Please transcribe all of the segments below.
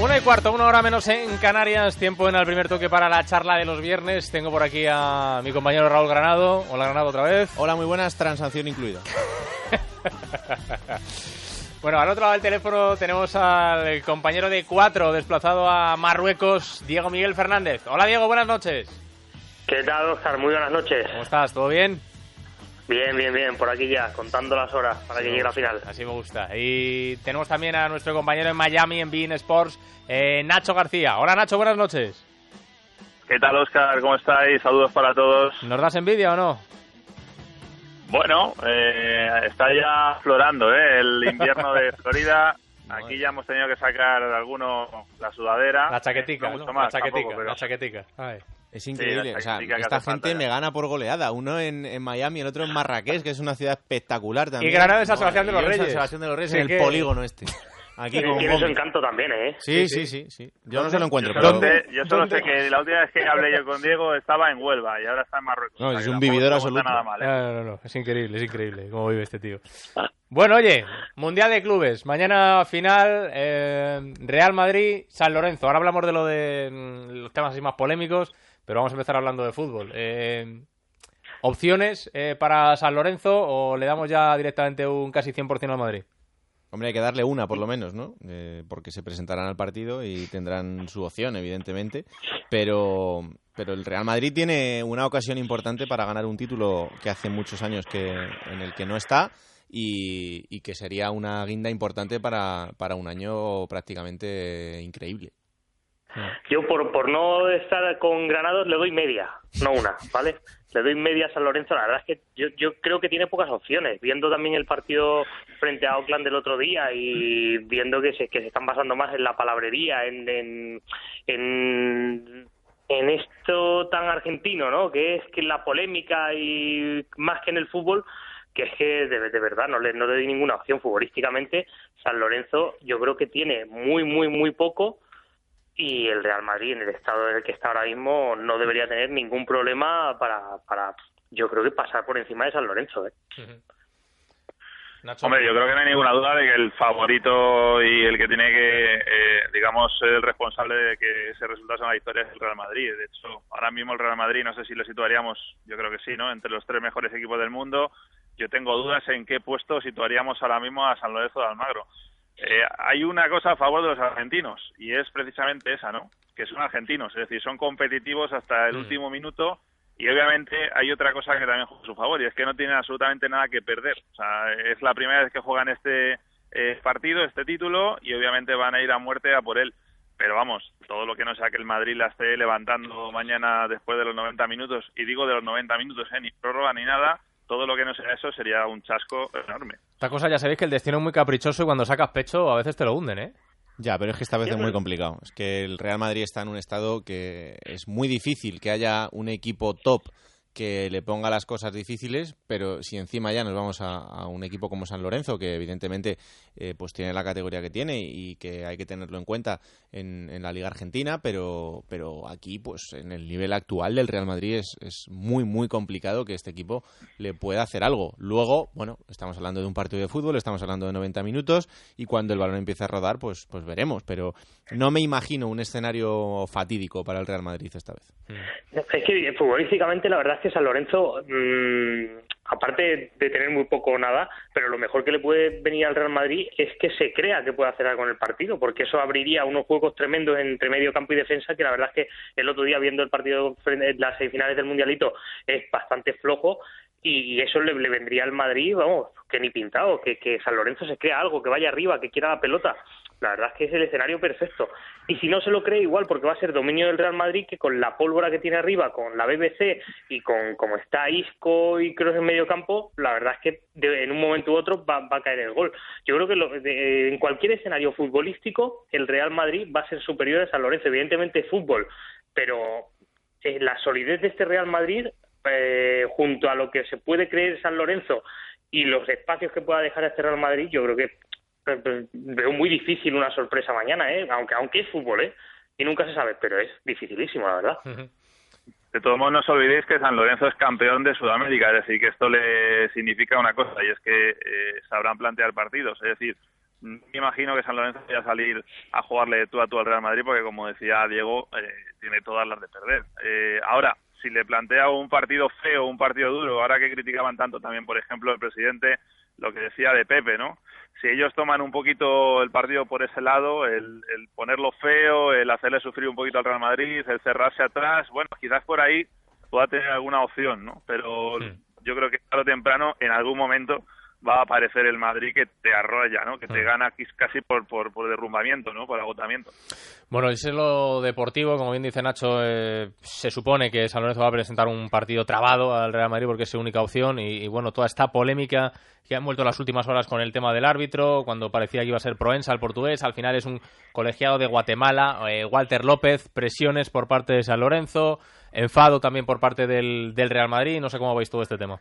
Una y cuarto, una hora menos en Canarias, tiempo en el primer toque para la charla de los viernes. Tengo por aquí a mi compañero Raúl Granado. Hola Granado otra vez. Hola, muy buenas, transacción incluida. bueno, al otro lado del teléfono tenemos al compañero de cuatro desplazado a Marruecos, Diego Miguel Fernández. Hola Diego, buenas noches. ¿Qué tal, Oscar? Muy buenas noches. ¿Cómo estás? ¿Todo bien? Bien, bien, bien, por aquí ya, contando las horas para que llegue la final. Así me gusta. Y tenemos también a nuestro compañero en Miami, en Bean Sports, eh, Nacho García. Hola Nacho, buenas noches. ¿Qué tal, Oscar? ¿Cómo estáis? Saludos para todos. ¿Nos das envidia o no? Bueno, eh, está ya florando ¿eh? el invierno de Florida. Aquí ya hemos tenido que sacar alguno la sudadera. La chaquetica, no mucho ¿no? más, la chaquetica, tampoco, pero- la chaquetica. Es increíble. la o sea, esta gente falta me gana por goleada. Uno en, en Miami, el otro en Marrakech, que es una ciudad espectacular también. Y Granada en San Sebastián de los Reyes. San Sebastián de los Reyes, Sí en el que- polígono este. Aquí Tiene con tiene su encanto también, ¿eh? Sí, sí, sí, sí. Yo no se lo encuentro, Yo pero... solo, sé, yo solo ¿Dónde? sé que la última vez que hablé yo con Diego estaba en Huelva y ahora está en Marruecos. No, O sea es un vividor absoluto. Nada mal, ¿eh? No, no, no, es increíble, es increíble cómo vive este tío. Bueno, oye, Mundial de Clubes, mañana final, eh, Real Madrid, San Lorenzo. Ahora hablamos de lo de mm, los temas así más polémicos, pero vamos a empezar hablando de fútbol. Eh, ¿Opciones eh, para San Lorenzo o le damos ya directamente un casi 100% al Madrid? Hombre, hay que darle una, por lo menos, ¿no? Eh, porque se presentarán al partido y tendrán su opción, evidentemente. Pero, pero el Real Madrid tiene una ocasión importante para ganar un título que hace muchos años que en el que no está y, y que sería una guinda importante para, para un año prácticamente increíble. Yo por, por no estar con Granados le doy media, no una, ¿vale? Le doy media a San Lorenzo. La verdad es que yo, yo creo que tiene pocas opciones. Viendo también el partido frente a Oakland del otro día y viendo que se, que se están basando más en la palabrería, en, en, en, esto tan argentino, ¿no? Que es que la polémica y más que en el fútbol, que es que de, de verdad no le, no le doy ninguna opción futbolísticamente. San Lorenzo yo creo que tiene muy, muy, muy poco y el Real Madrid en el estado en el que está ahora mismo no debería tener ningún problema para, para yo creo que pasar por encima de San Lorenzo. ¿eh? Nacho. Hombre, yo creo que no hay ninguna duda de que el favorito y el que tiene que, eh, digamos, ser el responsable de que ese resultado sea una victoria es el Real Madrid. De hecho, ahora mismo el Real Madrid, no sé si lo situaríamos, yo creo que sí, ¿no? Entre los tres mejores equipos del mundo. Yo tengo dudas en qué puesto situaríamos ahora mismo a San Lorenzo de Almagro. Eh, hay una cosa a favor de los argentinos y es precisamente esa, ¿no? Que son argentinos, es decir, son competitivos hasta el Mm. último minuto y obviamente hay otra cosa que también juega a su favor y es que no tienen absolutamente nada que perder. O sea, es la primera vez que juegan este eh, partido, este título y obviamente van a ir a muerte a por él. Pero vamos, todo lo que no sea que el Madrid la esté levantando mañana después de los 90 minutos, y digo de los 90 minutos, ¿eh? ni prórroga ni nada, todo lo que no sea eso sería un chasco enorme. Esta cosa ya sabéis que el destino es muy caprichoso y cuando sacas pecho a veces te lo hunden, ¿eh? Ya, pero es que esta vez es muy complicado. Es que el Real Madrid está en un estado que es muy difícil que haya un equipo top que le ponga las cosas difíciles, pero si encima ya nos vamos a, un equipo como San Lorenzo, que evidentemente eh, pues tiene la categoría que tiene y que hay que tenerlo en cuenta en, en la Liga Argentina, pero, pero aquí, pues en el nivel actual del Real Madrid es, es muy, muy complicado que este equipo le pueda hacer algo. Luego, bueno, estamos hablando de un partido de fútbol, estamos hablando de 90 minutos y cuando el balón empiece a rodar, pues, pues veremos, pero no me imagino un escenario fatídico para el Real Madrid esta vez. Es que futbolísticamente la verdad es que San Lorenzo, mm, aparte de tener muy poco o nada, pero lo mejor que le puede venir al Real Madrid es que se crea que puede hacer algo en el partido, porque eso abriría unos juegos tremendos entre medio campo y defensa, que la verdad es que el otro día viendo el partido las semifinales del Mundialito es bastante flojo y eso le, le vendría al Madrid, vamos, que ni pintado, que, que San Lorenzo se crea algo, que vaya arriba, que quiera la pelota. La verdad es que es el escenario perfecto. Y si no se lo cree, igual, porque va a ser dominio del Real Madrid, que con la pólvora que tiene arriba, con la BBC y con como está Isco y Kroos en medio campo, la verdad es que de- en un momento u otro va, va a caer el gol. Yo creo que lo- de- en cualquier escenario futbolístico, el Real Madrid va a ser superior a San Lorenzo. Evidentemente, fútbol, pero eh, la solidez de este Real Madrid, eh, junto a lo que se puede creer San Lorenzo y los espacios que pueda dejar este Real Madrid, yo creo que veo muy difícil una sorpresa mañana, ¿eh? aunque, aunque es fútbol, ¿eh? y nunca se sabe, pero es dificilísimo, la verdad. De todos modos, no os olvidéis que San Lorenzo es campeón de Sudamérica, es decir, que esto le significa una cosa, y es que eh, sabrán plantear partidos. Es decir, me imagino que San Lorenzo vaya a salir a jugarle tú a tú al Real Madrid porque, como decía Diego, eh, tiene todas las de perder. Eh, ahora, si le plantea un partido feo, un partido duro, ahora que criticaban tanto también, por ejemplo, el presidente, lo que decía de Pepe, ¿no? Si ellos toman un poquito el partido por ese lado, el, ponerlo feo, el hacerle sufrir un poquito al Real Madrid, el cerrarse atrás, bueno, quizás por ahí pueda tener alguna opción, ¿no? Pero yo creo que tarde o temprano, en algún momento, va a aparecer el Madrid que te arrolla, ¿no? Que te mm. gana casi por, por, por, derrumbamiento, ¿no? Por agotamiento. Bueno, ese es lo deportivo, como bien dice Nacho, eh, se supone que San Lorenzo va a presentar un partido trabado al Real Madrid porque es su única opción y, bueno, toda esta polémica que han vuelto las últimas horas con el tema del árbitro, cuando parecía que iba a ser Proensa el portugués, al final es un colegiado de Guatemala, eh, Walter López, presiones por parte de San Lorenzo, enfado también por parte del, del Real Madrid, no sé cómo veis todo este tema.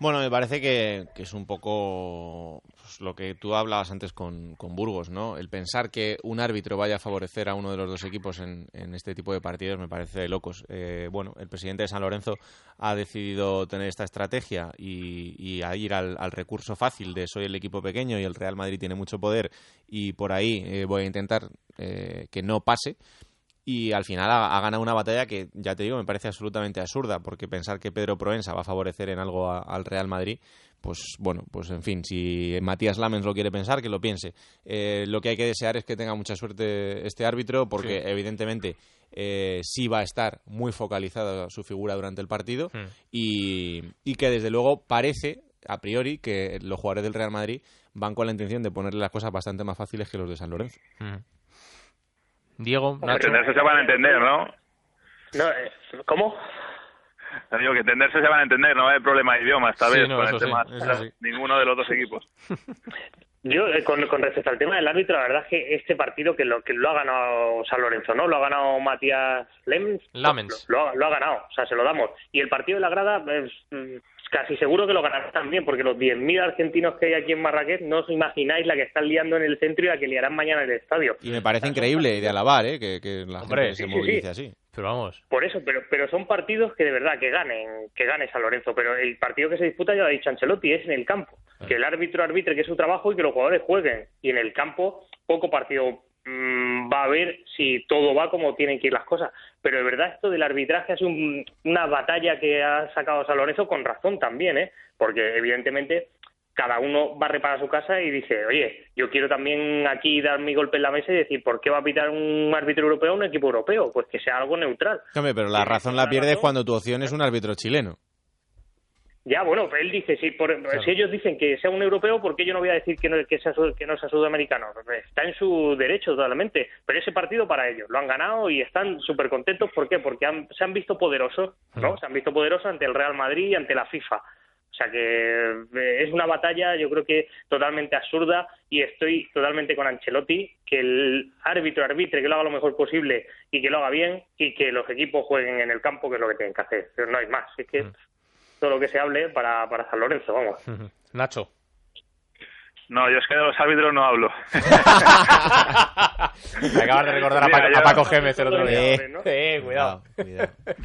Bueno, me parece que, es un poco pues, lo que tú hablabas antes con, Burgos, ¿no? El pensar que un árbitro vaya a favorecer a uno de los dos equipos en, este tipo de partidos me parece de locos. Eh, bueno, el presidente de San Lorenzo ha decidido tener esta estrategia y, a ir al, recurso fácil de soy el equipo pequeño y el Real Madrid tiene mucho poder y por ahí eh, voy a intentar eh, que no pase y al final ha, ganado una batalla que, ya te digo, me parece absolutamente absurda, porque pensar que Pedro Proensa va a favorecer en algo al Real Madrid, pues bueno, pues en fin, si Matías Lamens lo quiere pensar, que lo piense. Eh, lo que hay que desear es que tenga mucha suerte este árbitro, porque evidentemente eh, sí va a estar muy focalizada su figura durante el partido hmm. y, que desde luego parece, a priori, que los jugadores del Real Madrid van con la intención de ponerle las cosas bastante más fáciles que los de San Lorenzo. Hmm. Diego, Nacho. Entenderse se van a entender, ¿no? no eh, ¿Cómo? Digo que entenderse se van a entender, no hay problema de idioma esta vez con el tema ninguno de los dos equipos. Yo, eh, con, respecto al tema del árbitro, la verdad es que este partido que lo que lo ha ganado San Lorenzo, ¿no? Lo ha ganado Matías Lemens. Lamens. Lo, lo, ha ganado, o sea, se lo damos. Y el partido de la grada, pues, casi seguro que lo ganará también, porque los 10.000 argentinos que hay aquí en Marrakech no os imagináis la que están liando en el centro y la que liarán mañana en el estadio. Y me parece increíble de alabar, ¿eh? que, la gente se movilice así. Pero vamos. Por eso, pero, pero son partidos que de verdad que ganen, que gane San Lorenzo. Pero el partido que se disputa, ya lo ha dicho Ancelotti, es en el campo. Ah. Que el árbitro arbitre, que es su trabajo, y que los jugadores jueguen. Y en el campo, poco partido Mm, va a ver si todo va como tienen que ir las cosas. Pero de verdad esto del arbitraje es una batalla que ha sacado San Lorenzo con razón también, ¿eh? porque evidentemente cada uno va a reparar su casa y dice, oye, yo quiero también aquí dar mi golpe en la mesa y decir, ¿por qué va a pitar un árbitro europeo a un equipo europeo? Pues que sea algo neutral. pero la razón la pierdes cuando tu opción es un árbitro chileno. Ya, bueno, él dice, si, si ellos dicen que sea un europeo, ¿por qué yo no voy a decir que no, que sea, que no sea sudamericano? Está en su derecho totalmente, pero ese partido para ellos, lo han ganado y están súper contentos, ¿por qué? Porque se han visto poderosos, ¿no? Se han visto poderosos ante el Real Madrid y ante la FIFA. O sea que eh, es una batalla, yo creo que totalmente absurda y estoy totalmente con Ancelotti, que el árbitro arbitre, que lo haga lo mejor posible y que lo haga bien y que los equipos jueguen en el campo, que es lo que tienen que hacer. Pero no hay más. Es que lo que se hable para, para San Lorenzo, vamos. Nacho. No, yo es que de los árbitros no hablo. Me acabas de recordar a, Paco, Gémez el otro día. Eh, cuidado.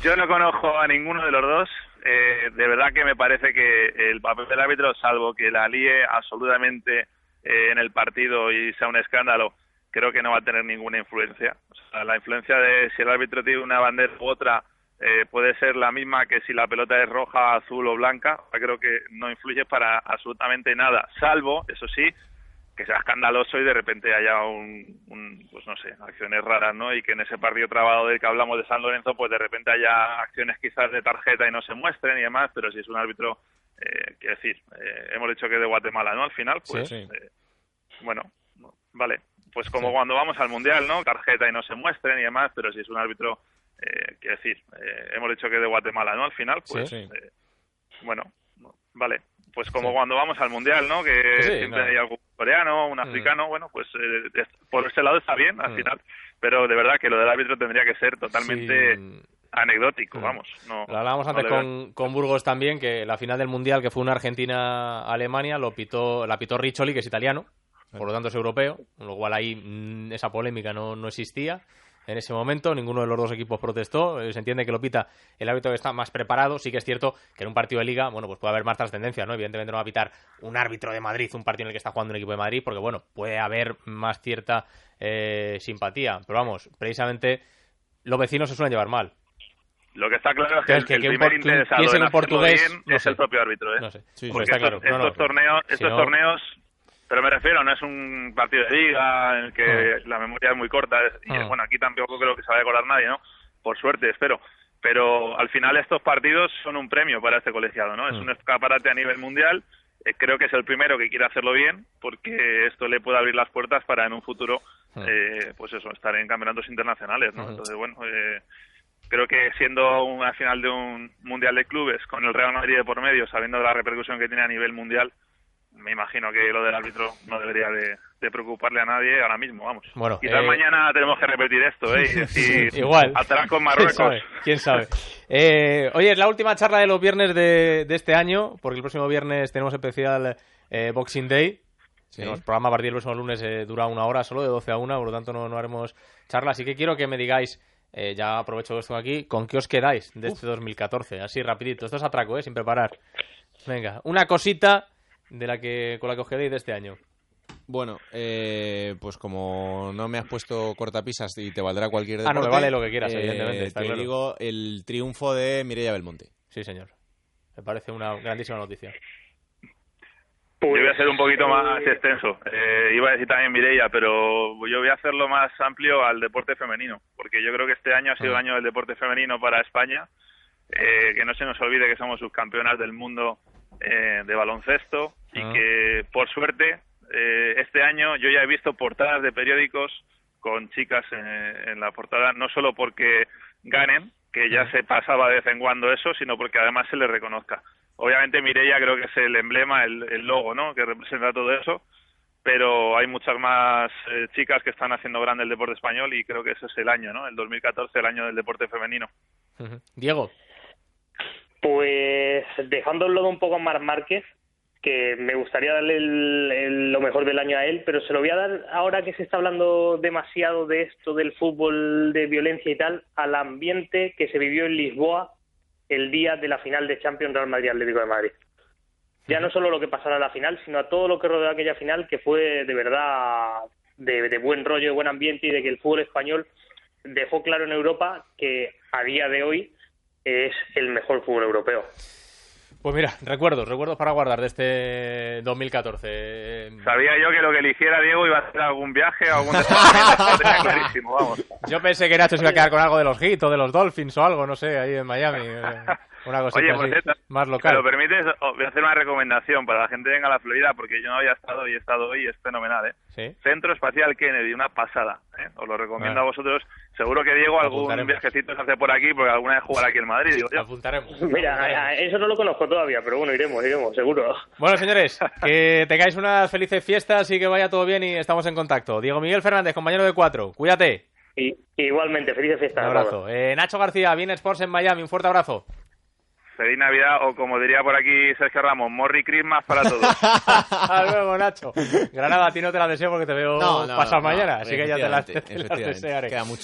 Yo no conozco a ninguno de los dos. Eh, de verdad que me parece que el papel del árbitro, salvo que la líe absolutamente eh, en el partido y sea un escándalo, creo que no va a tener ninguna influencia. O sea, la influencia de si el árbitro tiene una bandera u otra eh, puede ser la misma que si la pelota es roja, azul o blanca. Creo que no influye para absolutamente nada, salvo, eso sí, que sea escandaloso y de repente haya un, pues no sé, acciones raras, ¿no? Y que en ese partido trabado del que hablamos de San Lorenzo, pues de repente haya acciones quizás de tarjeta y no se muestren y demás, pero si es un árbitro, eh, quiero decir, eh, hemos dicho que de Guatemala, ¿no? Al final, pues, eh, bueno, vale, pues como cuando vamos al Mundial, ¿no? Tarjeta y no se muestren y demás, pero si es un árbitro eh, quiero decir, eh, hemos dicho que de Guatemala, ¿no? Al final, pues, eh, bueno, vale. Pues como cuando vamos al Mundial, ¿no? Que siempre hay algún coreano, un mm. africano, bueno, pues eh, por ese lado está bien al mm. final. Pero de verdad que lo del árbitro tendría que ser totalmente anecdótico, mm. vamos. No, lo hablábamos antes con, con, Burgos también, que la final del Mundial, que fue una Argentina-Alemania, lo pitó, la pitó Riccioli, que es italiano, por lo tanto es europeo, con lo cual ahí esa polémica no, no existía en ese momento, ninguno de los dos equipos protestó, eh, se entiende que lo pita el árbitro que está más preparado, sí que es cierto que en un partido de liga, bueno, pues puede haber más trascendencia, ¿no? Evidentemente no va a pitar un árbitro de Madrid, un partido en el que está jugando un equipo de Madrid, porque bueno, puede haber más cierta eh, simpatía, pero vamos, precisamente los vecinos se suelen llevar mal. Lo que está claro es que, el, primer interesado en, portugués bien es el propio árbitro, ¿eh? No sé. Porque estos, torneos, estos torneos pero me refiero, no es un partido de liga en el que ah. la memoria es muy corta. Y ah. bueno, aquí tampoco creo que se vaya a acordar nadie, ¿no? Por suerte, espero. Pero al final estos partidos son un premio para este colegiado, ¿no? Es ah. un escaparate a nivel mundial. Eh, creo que es el primero que quiere hacerlo bien, porque esto le puede abrir las puertas para en un futuro, eh, pues eso, estar en campeonatos internacionales, ¿no? Entonces, bueno, eh, creo que siendo una final de un mundial de clubes con el Real Madrid de por medio, sabiendo la repercusión que tiene a nivel mundial, me imagino que lo del árbitro no debería de, preocuparle a nadie ahora mismo, vamos. Bueno, Quizás eh, mañana tenemos que repetir esto, ¿eh? Y decir, Igual. Atrás con Marruecos. ¿Quién sabe? Eh, oye, es la última charla de los viernes de, este año, porque el próximo viernes tenemos especial eh, Boxing Day. Sí. El programa a partir del próximo lunes dura una hora solo, de 12 a 1, por lo tanto no, no haremos charla. Así que quiero que me digáis, ya aprovecho esto aquí, ¿con qué os quedáis de este 2014? Así rapidito, esto es atraco, ¿eh? Sin preparar. Venga, una cosita de la que con la que os de este año? Bueno, eh, pues como no me has puesto cortapisas y te valdrá cualquier deporte... Ah, no, me vale lo que quieras, evidentemente. te digo el triunfo de Mireia Belmonte. Sí, señor. Me parece una grandísima noticia. Yo voy a ser un poquito más extenso. Eh, iba a decir también Mireia, pero yo voy a hacerlo más amplio al deporte femenino, porque yo creo que este año ha sido el ah. año del deporte femenino para España. Eh, que no se nos olvide que somos subcampeonas del mundo eh, de baloncesto y ah. que por suerte eh, este año yo ya he visto portadas de periódicos con chicas en, la portada, no solo porque ganen, que ya se pasaba de vez en cuando eso, sino porque además se les reconozca. Obviamente Mireia creo que es el emblema, el, logo, ¿no? Que representa todo eso, pero hay muchas más eh, chicas que están haciendo grande el deporte español y creo que ese es el año, ¿no? El 2014, el año del deporte femenino. Diego. Pues dejando el un poco a Mar Márquez, que me gustaría darle lo mejor del año a él, pero se lo voy a dar ahora que se está hablando demasiado de esto del fútbol de violencia y tal, al ambiente que se vivió en Lisboa el día de la final de Champions Real Madrid Atlético de Madrid. Ya no solo lo que pasara en la final, sino a todo lo que rodeó aquella final, que fue de verdad de, de buen rollo, de buen ambiente y de que el fútbol español dejó claro en Europa que a día de hoy es el mejor fútbol europeo. Pues mira, recuerdos, recuerdos para guardar de este 2014. Sabía yo que lo que eligiera Diego iba a hacer algún viaje o algún clarísimo, vamos. Yo pensé que Nacho se iba a quedar con algo de los Heat o de los Dolphins o algo, no sé, ahí en Miami. Una cosita Oye, así, más local. Si lo permites, voy a hacer una recomendación para la gente que venga a la Florida, porque yo no había estado y he estado hoy, es fenomenal, ¿eh? ¿Sí? Centro Espacial Kennedy, una pasada, ¿eh? Os lo recomiendo a vosotros. Seguro que Diego algún viajecito se hace por aquí, porque alguna vez jugará aquí en Madrid, digo yo. Apuntaremos. Mira, eso no lo conozco todavía, pero bueno, iremos, iremos, seguro. Bueno, señores, que tengáis unas felices fiestas y que vaya todo bien y estamos en contacto. Diego Miguel Fernández, compañero de cuatro, cuídate. Y, igualmente, felices fiestas. Un abrazo. Eh, Nacho García, Bien Sports en Miami, un fuerte abrazo. Feliz Navidad o como diría por aquí Sergio Ramos, Morri Christmas para todos. Hasta luego, Nacho. Granada, a ti no te la deseo porque te veo pasado mañana, así que ya te la, te desearé. Queda mucho.